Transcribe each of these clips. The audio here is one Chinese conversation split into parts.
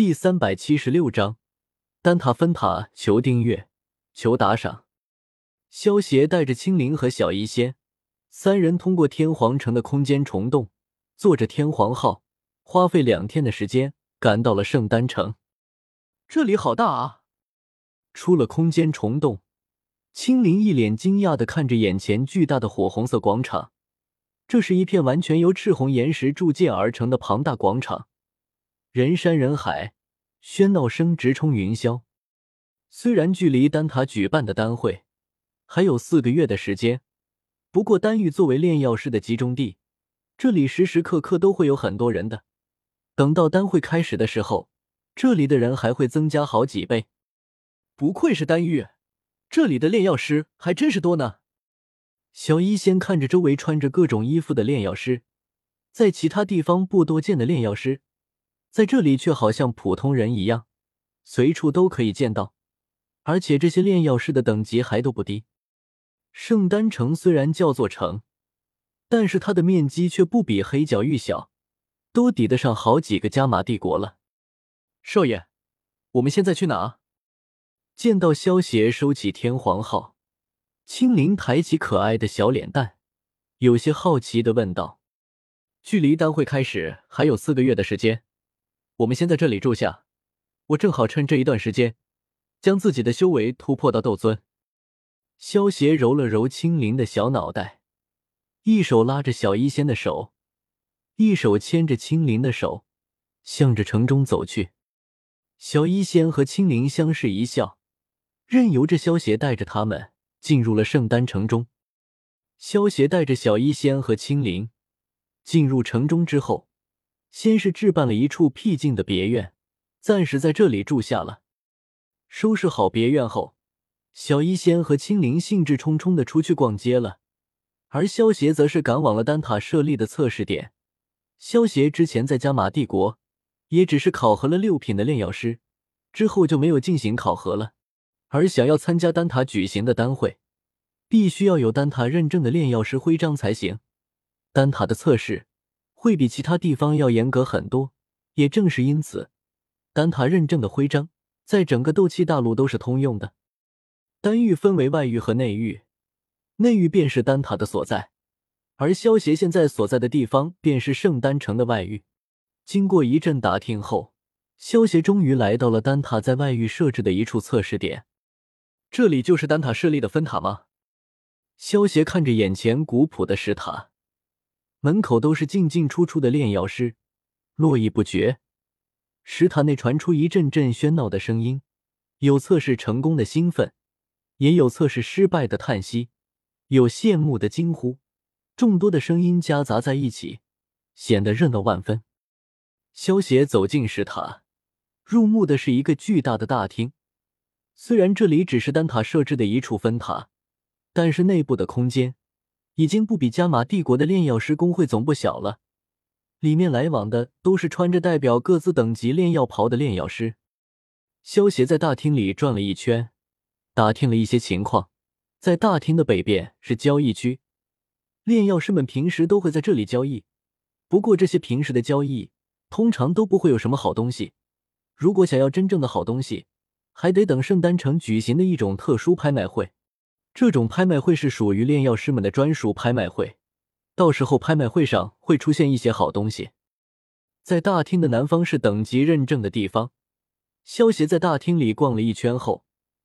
第三百七十六章，丹塔分塔，求订阅，求打赏。萧协带着青灵和小医仙三人通过天皇城的空间虫洞，坐着天皇号，花费两天的时间赶到了圣丹城。这里好大啊！出了空间虫洞，青灵一脸惊讶的看着眼前巨大的火红色广场。这是一片完全由赤红岩石铸建而成的庞大广场，人山人海，喧闹声直冲云霄。虽然距离丹塔举办的丹会还有四个月的时间，不过丹域作为炼药师的集中地，这里时时刻刻都会有很多人的。等到丹会开始的时候，这里的人还会增加好几倍。不愧是丹域，这里的炼药师还真是多呢。小医仙看着周围穿着各种衣服的炼药师，在其他地方不多见的炼药师，在这里却好像普通人一样，随处都可以见到。而且这些炼药师的等级还都不低。圣丹城虽然叫做城，但是它的面积却不比黑角域小，都抵得上好几个加玛帝国了。少爷，我们现在去哪？见到萧协收起天皇号。青灵抬起可爱的小脸蛋，有些好奇的问道：“距离丹会开始还有四个月的时间，我们先在这里住下。我正好趁这一段时间，将自己的修为突破到斗尊。”萧协揉了揉青灵的小脑袋，一手拉着小医仙的手，一手牵着青灵的手，向着城中走去。小医仙和青灵相视一笑，任由着萧协带着他们。进入了圣丹城中，萧协带着小医仙和青灵进入城中之后，先是置办了一处僻静的别院，暂时在这里住下了。收拾好别院后，小医仙和青灵兴致冲冲的出去逛街了，而萧协则是赶往了丹塔设立的测试点。萧协之前在加玛帝国也只是考核了六品的炼药师，之后就没有进行考核了。而想要参加丹塔举行的丹会，必须要有丹塔认证的炼药师徽章才行。丹塔的测试会比其他地方要严格很多，也正是因此，丹塔认证的徽章在整个斗气大陆都是通用的。丹域分为外域和内域，内域便是丹塔的所在，而萧协现在所在的地方便是圣丹城的外域。经过一阵打听后，萧协终于来到了丹塔在外域设置的一处测试点。这里就是丹塔设立的分塔吗？萧协看着眼前古朴的石塔，门口都是进进出出的炼药师，络绎不绝。石塔内传出一阵阵喧闹的声音，有测试成功的兴奋，也有测试失败的叹息，有羡慕的惊呼，众多的声音夹杂在一起，显得热闹万分。萧协走进石塔，入目的是一个巨大的大厅。虽然这里只是丹塔设置的一处分塔，但是内部的空间已经不比加玛帝国的炼药师工会总部小了。里面来往的都是穿着代表各自等级炼药袍的炼药师。萧协在大厅里转了一圈，打听了一些情况。在大厅的北边是交易区，炼药师们平时都会在这里交易。不过这些平时的交易通常都不会有什么好东西。如果想要真正的好东西，还得等圣丹城举行的一种特殊拍卖会，这种拍卖会是属于炼药师们的专属拍卖会，到时候拍卖会上会出现一些好东西。在大厅的南方是等级认证的地方，萧协在大厅里逛了一圈后，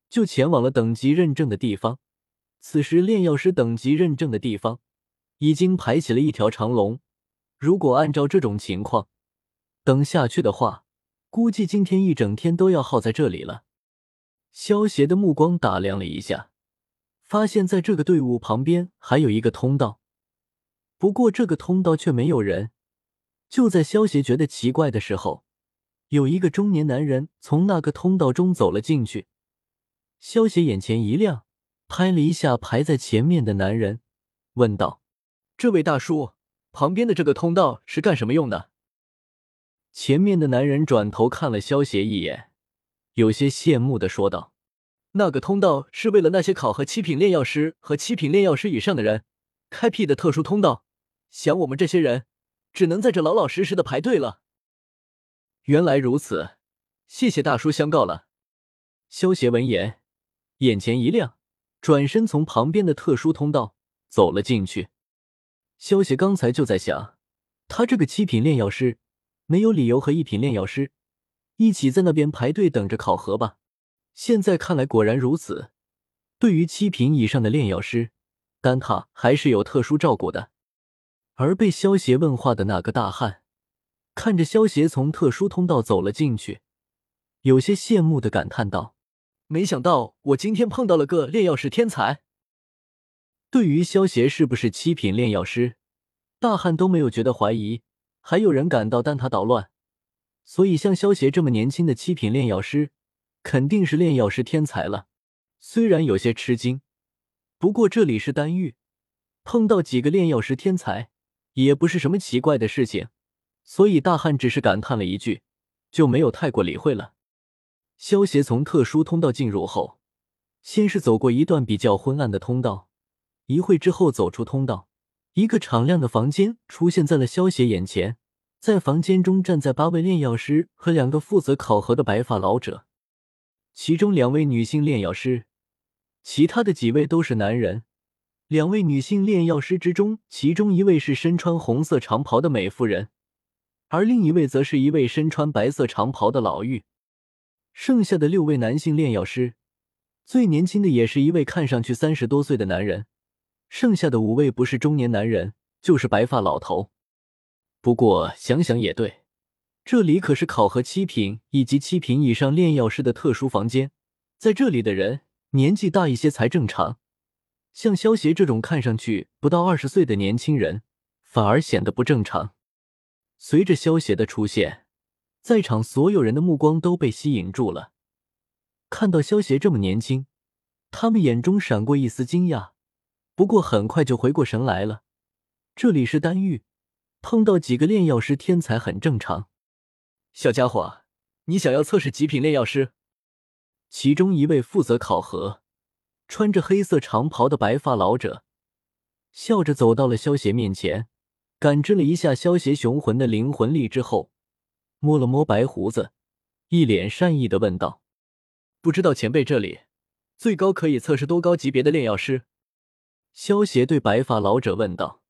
就前往了等级认证的地方。此时炼药师等级认证的地方已经排起了一条长龙，如果按照这种情况等下去的话，估计今天一整天都要耗在这里了。萧协的目光打量了一下，发现在这个队伍旁边还有一个通道，不过这个通道却没有人。就在萧协觉得奇怪的时候，有一个中年男人从那个通道中走了进去。萧协眼前一亮，拍了一下排在前面的男人，问道：“这位大叔，旁边的这个通道是干什么用的？”前面的男人转头看了萧协一眼。有些羡慕的说道：“那个通道是为了那些考核七品炼药师和七品炼药师以上的人开辟的特殊通道，想我们这些人只能在这老老实实的排队了。”原来如此，谢谢大叔相告了。萧协闻言，眼前一亮，转身从旁边的特殊通道走了进去。萧协刚才就在想，他这个七品炼药师没有理由和一品炼药师一起在那边排队等着考核吧？现在看来，果然如此。对于七品以上的炼药师，丹塔还是有特殊照顾的。而被萧协问话的那个大汉，看着萧协从特殊通道走了进去，有些羡慕的感叹道：“没想到我今天碰到了个炼药师天才。”对于萧协是不是七品炼药师，大汉都没有觉得怀疑。还有人敢到丹塔捣乱，所以像萧协这么年轻的七品炼药师，肯定是炼药师天才了。虽然有些吃惊，不过这里是丹域，碰到几个炼药师天才。也不是什么奇怪的事情，所以大汉只是感叹了一句，就没有太过理会了。萧协从特殊通道进入后，先是走过一段比较昏暗的通道，一会之后走出通道，一个敞亮的房间出现在了萧协眼前。在房间中站在八位炼药师和两个负责考核的白发老者，其中两位女性炼药师，其他的几位都是男人。两位女性炼药师之中，其中一位是身穿红色长袍的美妇人，而另一位则是一位身穿白色长袍的老妪。剩下的六位男性炼药师，最年轻的也是一位看上去三十多岁的男人，剩下的五位不是中年男人，就是白发老头。不过想想也对，这里可是考核七品以及七品以上炼药师的特殊房间，在这里的人年纪大一些才正常。像萧协这种看上去不到二十岁的年轻人，反而显得不正常。随着萧协的出现，在场所有人的目光都被吸引住了。看到萧协这么年轻，他们眼中闪过一丝惊讶，不过很快就回过神来了。这里是丹域，碰到几个炼药师天才很正常。小家伙，你想要测试极品炼药师？其中一位负责考核。穿着黑色长袍的白发老者笑着走到了萧邪面前，感知了一下萧邪雄浑的灵魂力之后，摸了摸白胡子，一脸善意的问道：“不知道前辈这里最高可以测试多高级别的炼药师？”萧邪对白发老者问道。